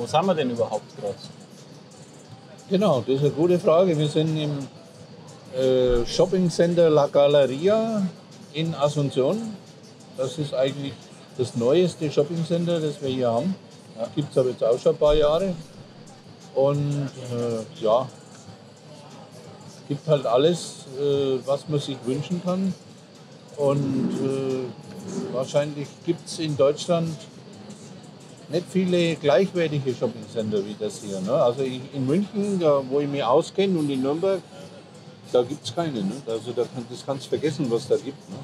wo sind wir denn überhaupt gerade? Genau, das ist eine gute Frage. Wir sind im äh, Shopping Center La Galeria in Asunción. Das ist eigentlich das neueste Shopping Center, das wir hier haben. Ja. Gibt es aber jetzt auch schon ein paar Jahre. Und äh, ja, gibt halt alles, äh, was man sich wünschen kann. Und äh, wahrscheinlich gibt es in Deutschland nicht viele gleichwertige Shoppingcenter wie das hier. Ne? Also ich, in München, da, wo ich mich auskenne, und in Nürnberg, da gibt es keine. Ne? Also da kann, das kannst du vergessen, was da gibt. Ne?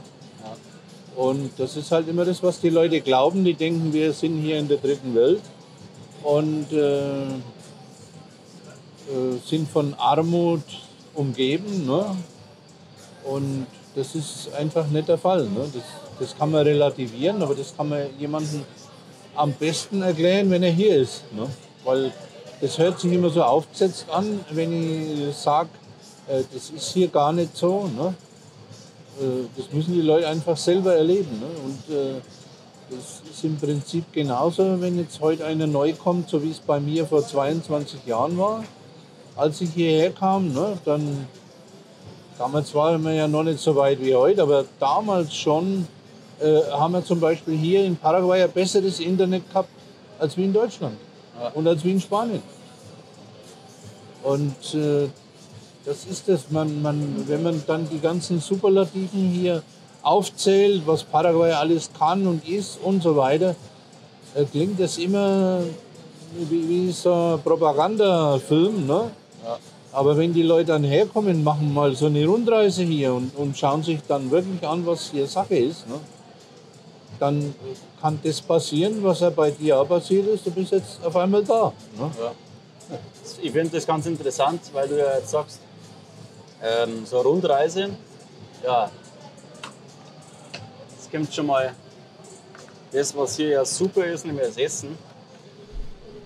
Ja. Und das ist halt immer das, was die Leute glauben. Die denken, wir sind hier in der dritten Welt und äh, äh, sind von Armut umgeben. Ne? Und das ist einfach nicht der Fall. Ne? Das, das kann man relativieren, aber das kann man jemandem am besten erklären, wenn er hier ist. Ne? Weil das hört sich immer so aufgesetzt an, wenn ich sage, äh, das ist hier gar nicht so. Ne? Äh, das müssen die Leute einfach selber erleben. Ne? Und äh, das ist im Prinzip genauso, wenn jetzt heute einer neu kommt, so wie es bei mir vor 22 Jahren war. Als ich hierher kam, ne, dann, damals waren wir ja noch nicht so weit wie heute, aber damals schon äh, haben wir zum Beispiel hier in Paraguay ein besseres Internet gehabt als wie in Deutschland ja. und als wie in Spanien. Und äh, das ist es, man, man, wenn man dann die ganzen Superlativen hier aufzählt, was Paraguay alles kann und ist und so weiter, äh, klingt das immer wie, wie so ein Propagandafilm. Ne? Ja. Aber wenn die Leute dann herkommen, machen mal so eine Rundreise hier und, und schauen sich dann wirklich an, was hier Sache ist, ne? Dann kann das passieren, was ja bei dir auch passiert ist. Du bist jetzt auf einmal da. Ne? Ja. Ich finde das ganz interessant, weil du ja jetzt sagst, ähm, so Rundreise, ja, es kommt schon mal das, was hier ja super ist, nämlich das Essen.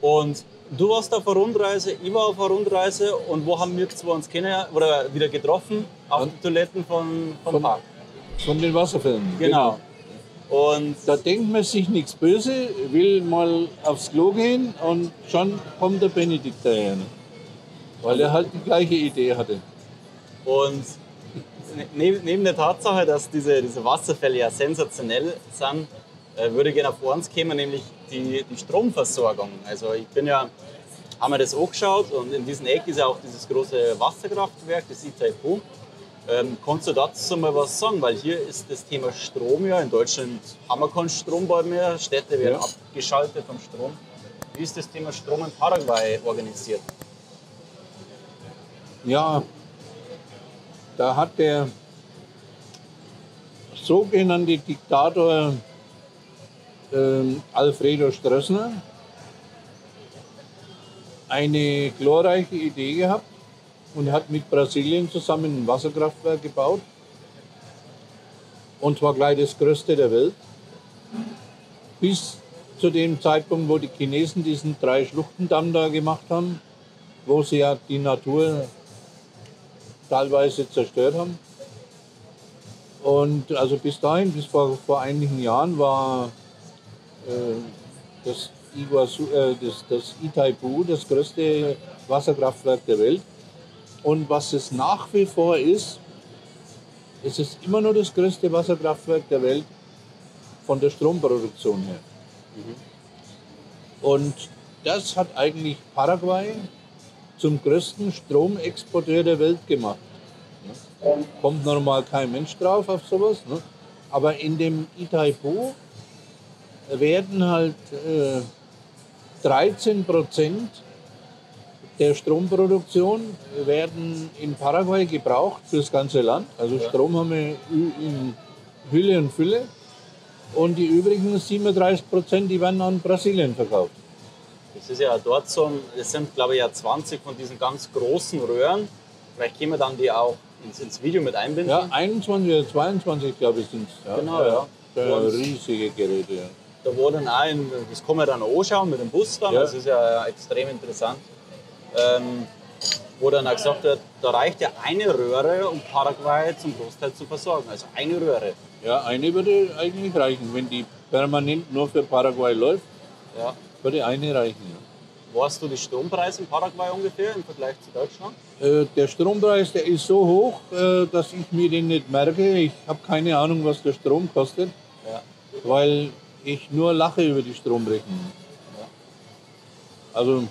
Und du warst auf einer Rundreise, ich war auf einer Rundreise und wo haben wir zwei uns kennen oder wieder getroffen? Auf den Toiletten von, vom von, Park. Von den Wasserfällen. Genau. Und da denkt man sich nichts Böse, will mal aufs Klo gehen und schon kommt der Benedikt daher. Ne? Weil er halt die gleiche Idee hatte. Und neben, neben der Tatsache, dass diese, diese Wasserfälle ja sensationell sind, äh, würde ich gerne auf eins kommen, nämlich die, die Stromversorgung. Also ich bin ja, haben wir das angeschaut und in diesem Eck ist ja auch dieses große Wasserkraftwerk, das Itaipu. Ähm, kannst du dazu mal was sagen? Weil hier ist das Thema Strom ja, in Deutschland haben wir keinen Strombau mehr, Städte werden ja. abgeschaltet vom Strom. Wie ist das Thema Strom in Paraguay organisiert? Ja, da hat der sogenannte Diktator äh, Alfredo Stroessner eine glorreiche Idee gehabt und hat mit Brasilien zusammen ein Wasserkraftwerk gebaut. Und zwar gleich das größte der Welt. Bis zu dem Zeitpunkt, wo die Chinesen diesen drei Schluchtendamm da gemacht haben, wo sie ja die Natur teilweise zerstört haben. Und also bis dahin, bis vor, vor einigen Jahren, war äh, das, Iguazu, äh, das, das Itaipu das größte Wasserkraftwerk der Welt. Und was es nach wie vor ist, es ist immer noch das größte Wasserkraftwerk der Welt von der Stromproduktion her. Mhm. Und das hat eigentlich Paraguay zum größten Stromexporteur der Welt gemacht. Kommt normal kein Mensch drauf auf sowas. Ne? Aber in dem Itaipu werden halt äh, 13 Prozent der Stromproduktion werden in Paraguay gebraucht für das ganze Land. Also Strom haben wir in Hülle und Fülle. Und die übrigen 37 Prozent, die werden an Brasilien verkauft. Das ist ja dort so, es sind glaube ich ja 20 von diesen ganz großen Röhren. Vielleicht können wir dann die auch ins, ins Video mit einbinden. Ja, 21 oder 22 glaube ich sind es. Ja, genau, ja. ja. riesige Geräte, ja. Da dann auch, in, das kann man dann anschauen mit dem Bus dann, ja. das ist ja extrem interessant. Ähm, wo dann auch gesagt wird, da reicht ja eine Röhre, um Paraguay zum Großteil zu versorgen. Also eine Röhre. Ja, eine würde eigentlich reichen, wenn die permanent nur für Paraguay läuft. Ja würde eine reichen. Warst du die Strompreise in Paraguay ungefähr im Vergleich zu Deutschland? Äh, der Strompreis, der ist so hoch, äh, dass ich mir den nicht merke. Ich habe keine Ahnung, was der Strom kostet, Ja. weil ich nur lache über die Stromrechnung. Also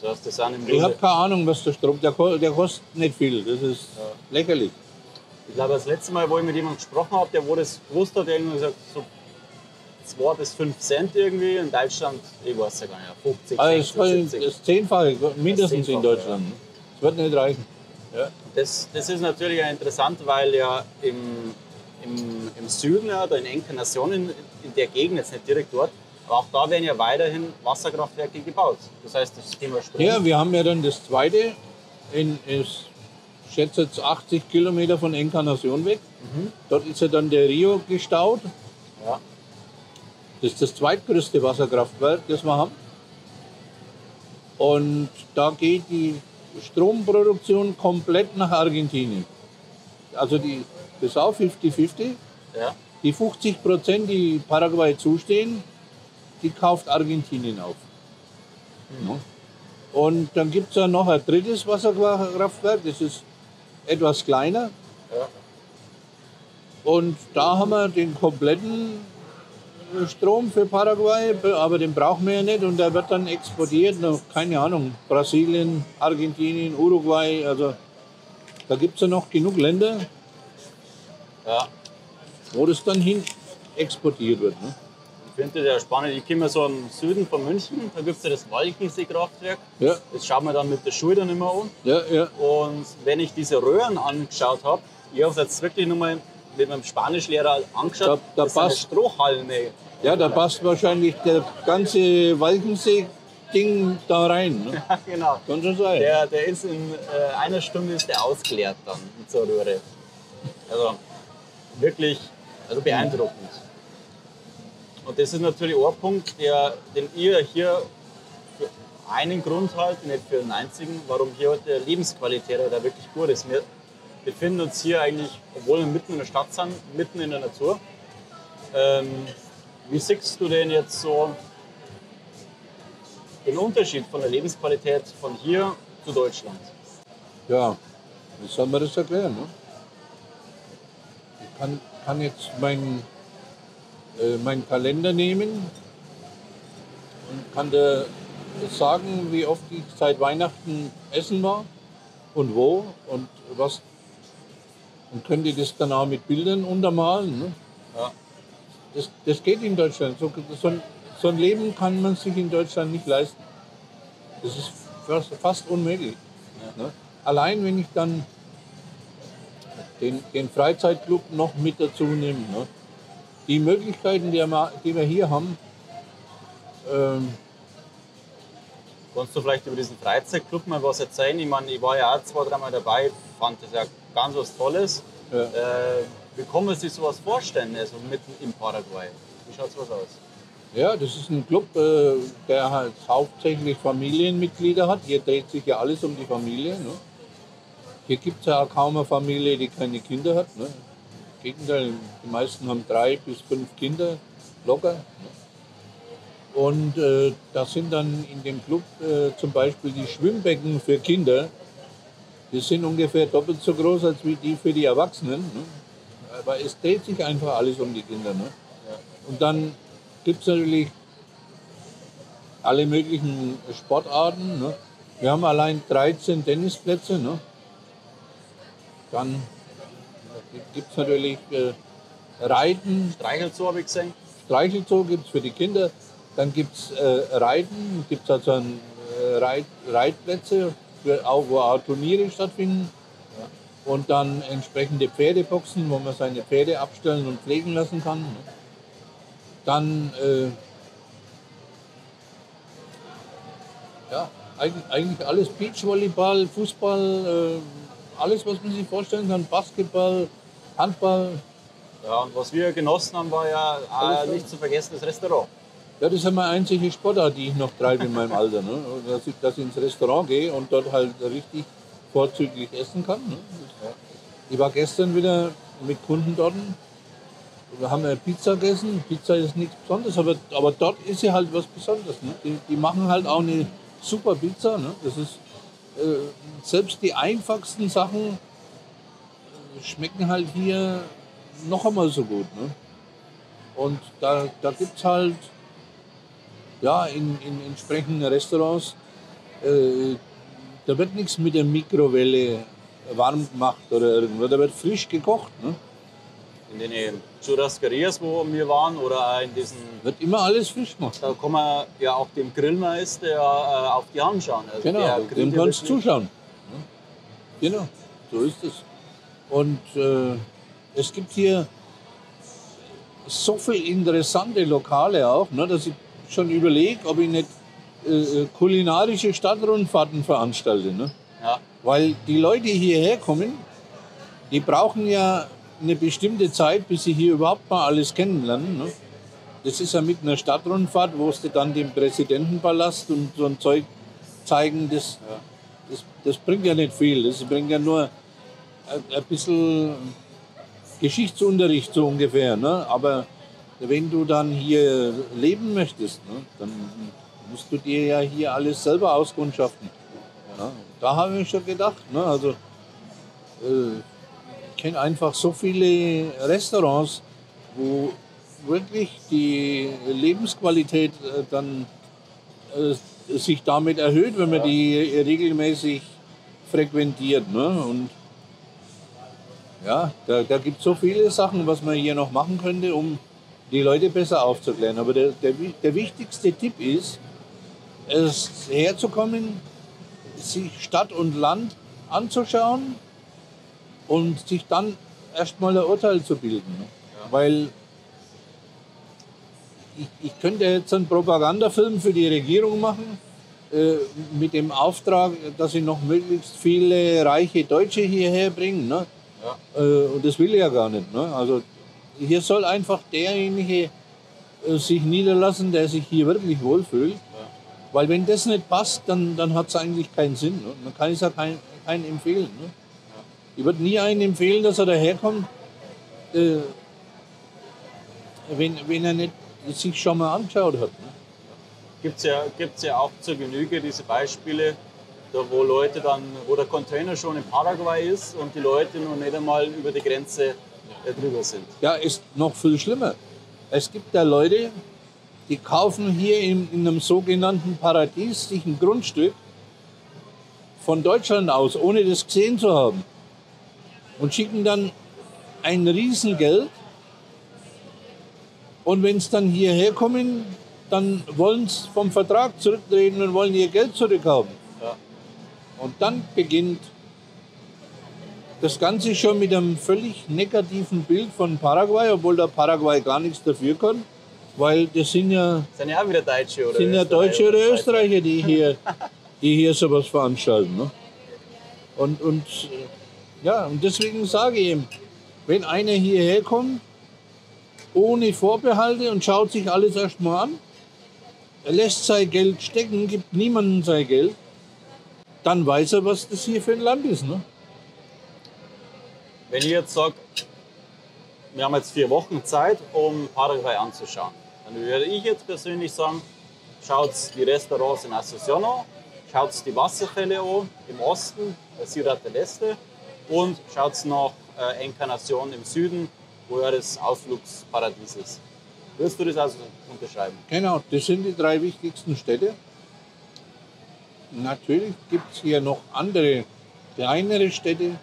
Das heißt, das sind im ich habe keine Ahnung, was der Strom, der, der kostet nicht viel. Das ist lächerlich. ich glaube, das letzte Mal, wo ich mit jemandem gesprochen habe, der wo das gewusst hat, irgendwie gesagt, so 2 bis 5 Cent irgendwie. In Deutschland, ich weiß ja gar nicht, 50, Also es 60, ist 70. das Zehnfache, mindestens in Zehnfache, Deutschland. Es wird nicht reichen. Ja. Das, das ist natürlich auch interessant, weil ja im, im, im Süden, ja, da in Encarnacion, in, in der Gegend, jetzt nicht direkt dort, auch da werden ja weiterhin Wasserkraftwerke gebaut. Das heißt, das Thema Strom. Ja, wir haben ja dann das zweite, in, ich schätze jetzt 80 Kilometer von Encarnacion weg. Dort ist ja dann der Rio gestaut. Ja. Das ist das zweitgrößte Wasserkraftwerk, das wir haben. Und da geht die Stromproduktion komplett nach Argentinien. Also die, das ist auch 50-50. Ja. Die 50 Prozent, die Paraguay zustehen, die kauft Argentinien auf. Ja. Und dann gibt es ja noch ein drittes Wasserkraftwerk, das ist etwas kleiner. Ja. Und da haben wir den kompletten Strom für Paraguay, aber den brauchen wir ja nicht und der wird dann exportiert nach, keine Ahnung, Brasilien, Argentinien, Uruguay, also da gibt es ja noch genug Länder, ja. wo das dann hin exportiert wird. Ne? Ich finde das ja spannend. Ich komme so im Süden von München, da gibt es ja das Walchensee-Kraftwerk. Ja, Das schaut man dann mit der Schulter nicht mehr an. ja, ja. Und wenn ich diese Röhren angeschaut habe, ich habe es jetzt wirklich nochmal mit meinem Spanischlehrer angeschaut, Da- da das sind passt- Strohhalme. Ja, da passt wahrscheinlich der ganze Walchensee-Ding da rein. Ne? Ja, genau. Kann schon sein. Der, der ist in äh, einer Stunde ist der ausgeleert dann mit so Röhre. Also wirklich also beeindruckend. Und das ist natürlich auch ein Punkt, der, den ihr hier für einen Grund halt, nicht für den einzigen, warum hier heute Lebensqualität da wirklich gut ist. Wir befinden uns hier eigentlich, obwohl wir mitten in der Stadt sind, mitten in der Natur. Ähm, wie siehst du denn jetzt so den Unterschied von der Lebensqualität von hier zu Deutschland? Ja, wie soll man das erklären? Ne? Ich kann, kann jetzt meinen meinen Kalender nehmen und kann da sagen, wie oft ich seit Weihnachten essen war und wo und was. Und könnte das dann auch mit Bildern untermalen. Ne? Ja. Das, das geht in Deutschland. So, so, ein, so ein Leben kann man sich in Deutschland nicht leisten. Das ist fast, fast unmöglich. Ne? Allein wenn ich dann den, den Freizeitclub noch mit dazu nehme. Ne? Die Möglichkeiten, die wir, die wir hier haben, ähm, Kannst du vielleicht über diesen Freizeitclub mal was erzählen? Ich meine, ich war ja auch zwei, dreimal dabei, fand das ja ganz was Tolles. Ja. Äh, wie kann man sich sowas vorstellen, also mitten im Paraguay? Wie schaut sowas aus? ja, das ist ein Club, äh, der halt hauptsächlich Familienmitglieder hat. Hier dreht sich ja alles um die Familie. Ne? Hier gibt es ja auch kaum eine Familie, die keine Kinder hat. Ne? Gegenteil, die meisten haben drei bis fünf Kinder, locker. Und äh, da sind dann in dem Club äh, zum Beispiel die Schwimmbecken für Kinder. Die sind ungefähr doppelt so groß als wie die für die Erwachsenen. Ne? Aber es dreht sich einfach alles um die Kinder. Ne? Und dann gibt es natürlich alle möglichen Sportarten. Ne? Wir haben allein 13 Tennisplätze. Ne? Dann gibt es natürlich äh, Reiten, Streichelzoo habe ich gesehen. Streichelzoo gibt es für die Kinder. Dann gibt es äh, Reiten, gibt es also ein, äh, Reit, Reitplätze, für, auch, wo auch Turniere stattfinden. Und dann entsprechende Pferdeboxen, wo man seine Pferde abstellen und pflegen lassen kann. Dann äh, ja, eigentlich, eigentlich alles Beachvolleyball, Fußball, äh, alles, was man sich vorstellen kann, Basketball, Handball. Ja, und was wir genossen haben, war ja klar. nicht zu vergessen das Restaurant. Ja, das ist meine einzige Sportart, die ich noch treibe in meinem Alter. Ne? Dass, ich, dass ich ins Restaurant gehe und dort halt richtig vorzüglich essen kann. Ne? Ich war gestern wieder mit Kunden dort wir haben ja Pizza gegessen. Pizza ist nichts Besonderes, aber, aber dort ist sie halt was Besonderes. Ne? Die, die machen halt auch eine super Pizza. Ne? Das ist äh, selbst die einfachsten Sachen schmecken halt hier noch einmal so gut. Ne? Und da, da gibt es halt ja, in, in entsprechenden Restaurants, äh, da wird nichts mit der Mikrowelle warm gemacht oder irgendwo, da wird frisch gekocht. Ne? In den Churrascarias, wo wir waren, oder in diesen. Wird immer alles frisch gemacht. Da kann man ja auch dem Grillmeister äh, auf die Hand schauen. Also genau, dem kannst du zuschauen. Genau, so ist es. Und äh, es gibt hier so viele interessante Lokale auch, ne, dass ich schon überlege, ob ich nicht äh, äh, kulinarische Stadtrundfahrten veranstalte. Ne? Ja. Weil die Leute hierher kommen, die brauchen ja eine bestimmte Zeit, bis sie hier überhaupt mal alles kennenlernen. Ne? Das ist ja mit einer Stadtrundfahrt, wo sie dann den Präsidentenpalast und so ein Zeug zeigen, das, das, das bringt ja nicht viel. Das bringt ja nur ein, bisschen Geschichtsunterricht so ungefähr. Ne? Aber wenn du dann hier leben möchtest, ne, dann musst du dir ja hier alles selber auskundschaften. Ja, da habe ich schon gedacht. Ne, also, äh, ich kenne einfach so viele Restaurants, wo wirklich die Lebensqualität äh, dann äh, sich damit erhöht, wenn man die regelmäßig frequentiert. Ne? Und ja, da, da gibt es so viele Sachen, was man hier noch machen könnte, um die Leute besser aufzuklären. Aber der, der, der wichtigste Tipp ist, es herzukommen, sich Stadt und Land anzuschauen und sich dann erstmal ein Urteil zu bilden. Ja. Weil ich, ich, könnte jetzt einen Propagandafilm für die Regierung machen, äh, mit dem Auftrag, dass sie noch möglichst viele reiche Deutsche hierher bringen. Ne? Ja. Äh, und das will ich ja gar nicht. Ne? Also hier soll einfach derjenige äh, sich niederlassen, der sich hier wirklich wohlfühlt. Ja. Weil wenn das nicht passt, dann, dann hat es eigentlich keinen Sinn. Ne? Man kann es ja keinen kein empfehlen. Ne? Ja. Ich würde nie einen empfehlen, dass er daherkommt, äh, wenn, wenn er nicht sich schon mal angeschaut hat. Ne? Gibt es ja, gibt's ja auch zur Genüge diese Beispiele, da wo Leute dann, wo der Container schon in Paraguay ist und die Leute noch nicht einmal über die Grenze drüber sind. Ja, ist noch viel schlimmer. Es gibt ja Leute, die kaufen hier in, in einem sogenannten Paradies sich ein Grundstück von Deutschland aus, ohne das gesehen zu haben. Und schicken dann ein Riesengeld. Und wenn es dann hierher kommen, dann wollen sie vom Vertrag zurücktreten und wollen ihr Geld zurückhaben. Und dann beginnt das Ganze schon mit einem völlig negativen Bild von Paraguay, obwohl der Paraguay gar nichts dafür kann. Weil das sind ja, sind ja auch wieder Deutsche oder sind ja Deutsche oder Österreicher, die hier, die hier sowas veranstalten. Ne? Und, und, ja, und deswegen sage ich ihm, wenn einer hierher kommt, ohne Vorbehalte und schaut sich alles erstmal an, er lässt sein Geld stecken, gibt niemandem sein Geld, dann weiß er, was das hier für ein Land ist. Ne? Wenn ich jetzt sage, wir haben jetzt vier Wochen Zeit, um Paraguay anzuschauen, dann würde ich jetzt persönlich sagen, schaut die Restaurants in Asunción an, schaut die Wasserfälle an im Osten, Ciudad del Este und schaut nach äh, Encarnación im Süden, wo ja das Ausflugsparadies ist. Würdest du das also unterschreiben? Genau, das sind die drei wichtigsten Städte. Natürlich gibt es hier noch andere kleinere Städte,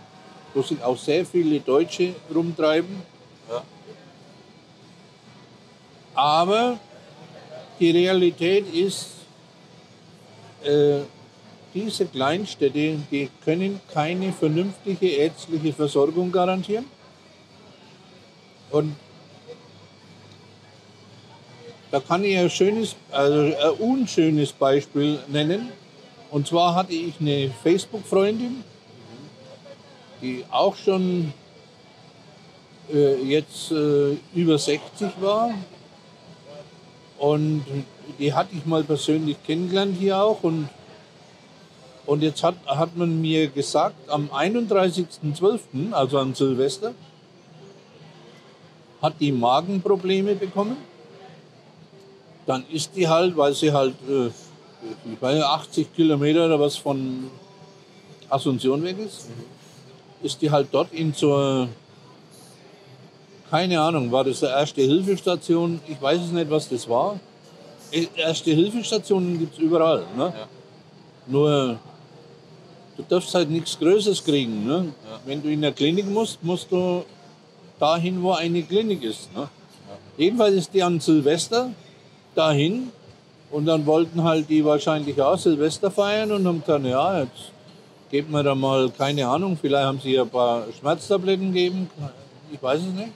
wo sich auch sehr viele Deutsche rumtreiben. Ja. Aber die Realität ist, äh, diese Kleinstädte, die können keine vernünftige ärztliche Versorgung garantieren. Und da kann ich ein schönes, also ein unschönes Beispiel nennen. Und zwar hatte ich eine Facebook-Freundin, die auch schon äh, jetzt äh, über 60 war. Und die hatte ich mal persönlich kennengelernt hier auch. Und, und jetzt hat, hat man mir gesagt, am 31.12., also an Silvester, hat die Magenprobleme bekommen. Dann ist die halt, weil sie halt äh, ich weiß, 80 Kilometer oder was von Asunción weg ist, ist die halt dort in so, keine Ahnung, war das eine erste Hilfestation? Ich weiß es nicht, was das war. Äh, erste Hilfestationen gibt es überall. Ne? Ja. Nur, du darfst halt nichts Größeres kriegen. Ne? Ja. Wenn du in der Klinik musst, musst du dahin, wo eine Klinik ist. Ne? Jedenfalls ist die an Silvester dahin und dann wollten halt die wahrscheinlich auch Silvester feiern und haben gesagt, ja, jetzt geben wir da mal, keine Ahnung, vielleicht haben sie ein paar Schmerztabletten gegeben, ich weiß es nicht.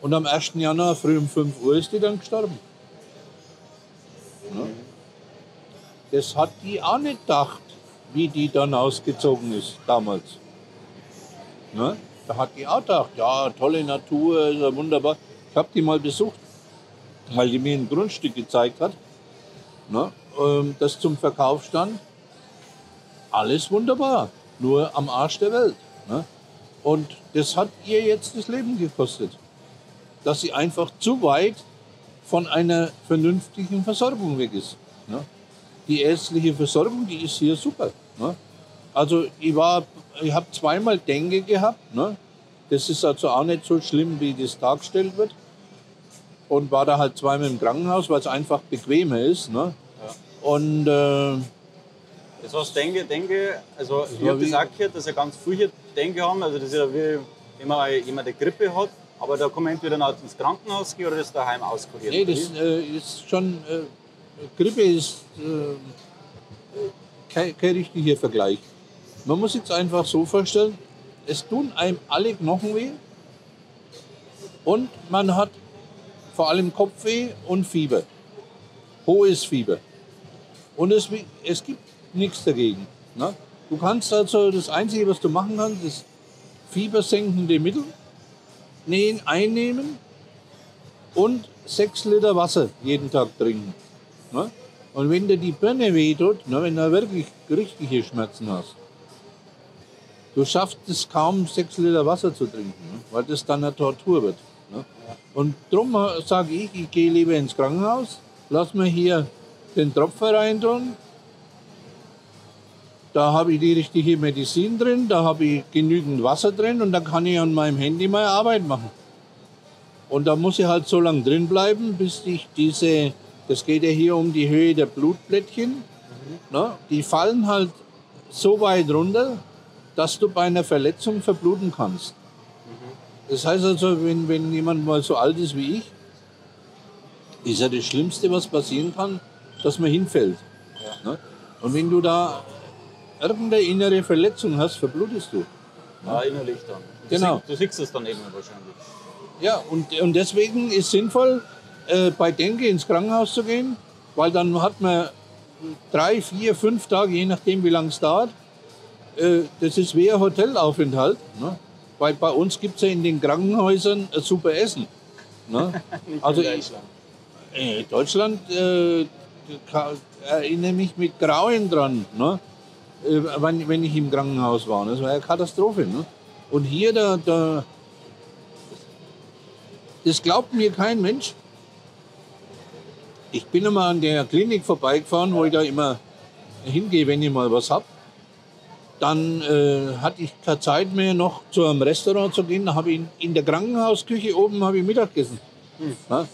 Und am 1. Januar früh um 5 Uhr ist die dann gestorben. Ja. Das hat die auch nicht gedacht, wie die dann ausgezogen ist damals. Ne? Da hat die auch gedacht, ja, tolle Natur, ist ja wunderbar. Ich habe die mal besucht, weil die mir ein Grundstück gezeigt hat, ne? ähm, das zum Verkauf stand. Alles wunderbar, nur am Arsch der Welt. Ne? Und das hat ihr jetzt das Leben gekostet. Dass sie einfach zu weit von einer vernünftigen Versorgung weg ist. Ne? Die ärztliche Versorgung, die ist hier super. Ne? Also ich war, ich habe zweimal Dengue gehabt. Ne? Das ist also auch nicht so schlimm, wie das dargestellt wird. Und war da halt zweimal im Krankenhaus, weil es einfach bequemer ist. Ne? Und äh, Das heißt, denke, denke, also ich habe das auch gehört, dass ja ganz viele hier Denke haben, also das ist ja wie man jemand eine Grippe hat, aber da kann man entweder noch ins Krankenhaus gehen oder das daheim auskurieren. nee, das äh, ist schon, äh, Grippe ist äh, kein, kein richtiger Vergleich. Man muss jetzt einfach so vorstellen, es tun einem alle Knochen weh und man hat vor allem Kopfweh und Fieber. Hohes Fieber. Und es, es gibt nichts dagegen. Ne? Du kannst also, das Einzige, was du machen kannst, ist fiebersenkende Mittel einnehmen und sechs Liter Wasser jeden Tag trinken. Ne? Und wenn dir die Birne wehtut, ne, wenn du wirklich richtige Schmerzen hast, du schaffst es kaum, sechs Liter Wasser zu trinken, ne? weil das dann eine Tortur wird. Und darum sage ich, ich gehe lieber ins Krankenhaus, lass mir hier den Tropfer reintun, da habe ich die richtige Medizin drin, da habe ich genügend Wasser drin und dann kann ich an meinem Handy meine Arbeit machen. Und da muss ich halt so lange drin bleiben, bis ich diese, das geht ja hier um die Höhe der Blutplättchen, ne, die fallen halt so weit runter, dass du bei einer Verletzung verbluten kannst. Das heißt also, wenn, wenn jemand mal so alt ist wie ich, ist ja das Schlimmste, was passieren kann, dass man hinfällt. Ne? Und wenn du da irgendeine innere Verletzung hast, verblutest du. Ja, innerlich dann. Du Genau. siehst- Du siehst es dann irgendwann wahrscheinlich. Ja, und, und deswegen ist sinnvoll, äh, bei Denke ins Krankenhaus zu gehen, weil dann hat man drei, vier, fünf Tage, je nachdem wie lange es dauert. Äh, das ist wie ein Hotelaufenthalt. Ne? Weil bei uns gibt es ja in den Krankenhäusern ein super Essen. Ne? Also ich- Deutschland. Äh, Deutschland äh, ka- erinnere mich mit Grauen dran, ne? äh, wenn, wenn ich im Krankenhaus war. Das war eine Katastrophe. Ne? Und hier, da, da, das glaubt mir kein Mensch. Ich bin einmal an der Klinik vorbeigefahren, wo ich da immer hingehe, wenn ich mal was hab. Dann äh, hatte ich keine Zeit mehr, noch zu einem Restaurant zu gehen. Da habe ich in, in der Krankenhausküche oben habe ich Mittag gegessen. Ja?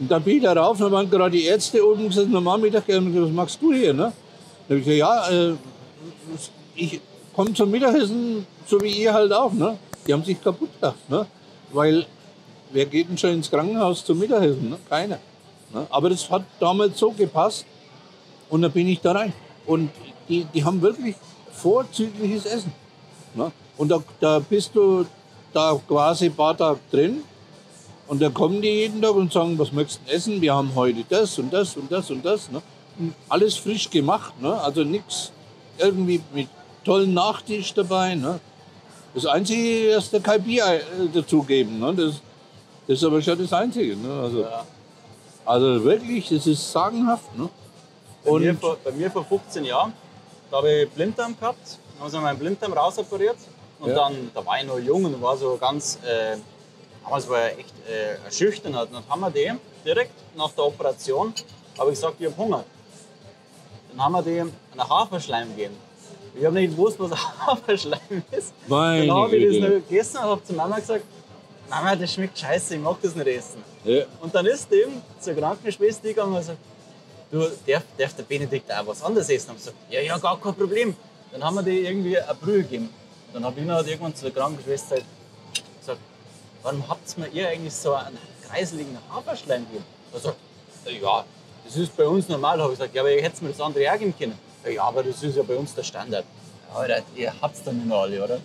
Und dann bin ich da rauf, da waren gerade die Ärzte oben normal. Und gesagt, was machst du hier? Ne? Da habe ich gesagt, ja, äh, ich komme zum Mittagessen, so wie ihr halt auch. Ne? Die haben sich kaputt gedacht. Ne? Weil, wer geht denn schon ins Krankenhaus zum Mittagessen? Ne? Keiner. Ne? Aber das hat damals so gepasst und dann bin ich da rein. Und die, die haben wirklich vorzügliches Essen. Ne? Und da, da bist du da quasi ein paar Tage drin und da kommen die jeden Tag und sagen, was möchtest du essen? Wir haben heute das und das und das und das. Ne? Und alles frisch gemacht, ne? also nichts irgendwie mit tollen Nachtisch dabei. Ne? Das Einzige, dass der kein Bier äh, dazugeben. Ne? Das, das ist aber schon das Einzige. Ne? Also, Ja. also wirklich, das ist sagenhaft. Ne? Bei, mir vor, bei mir vor 15 Jahren, da habe ich Blinddarm gehabt, dann haben sie meinen Blinddarm rausoperiert und Ja. dann, da war ich noch jung und war so ganz äh, damals war er echt äh, erschüchternd. Und dann haben wir die direkt nach der Operation, habe ich gesagt, ich habe Hunger. Dann haben wir die einen Haferschleim gegeben. Ich habe nicht gewusst, was Haferschleim ist. Meine dann habe ich das noch gegessen und habe zu Mama gesagt, Mama, das schmeckt scheiße, ich mag das nicht essen. Ja. Und dann ist eben zur Krankenschwester gegangen und gesagt, du, darf, darf der Benedikt auch was anderes essen? Und ich gesagt, ja, ja, gar kein Problem. Dann haben wir die irgendwie eine Brühe gegeben. Dann habe ich noch irgendwann zur Krankenschwester gesagt, warum habt ihr mir eigentlich so einen kreiseligen Haferschleim gegeben? Er sagt, ja, das ist bei uns normal. habe ich gesagt, ja, aber ihr hättet mir das andere auch geben können. Ja, aber das ist ja bei uns der Standard. Ja, Alter, ihr habt's dann nicht alle, oder?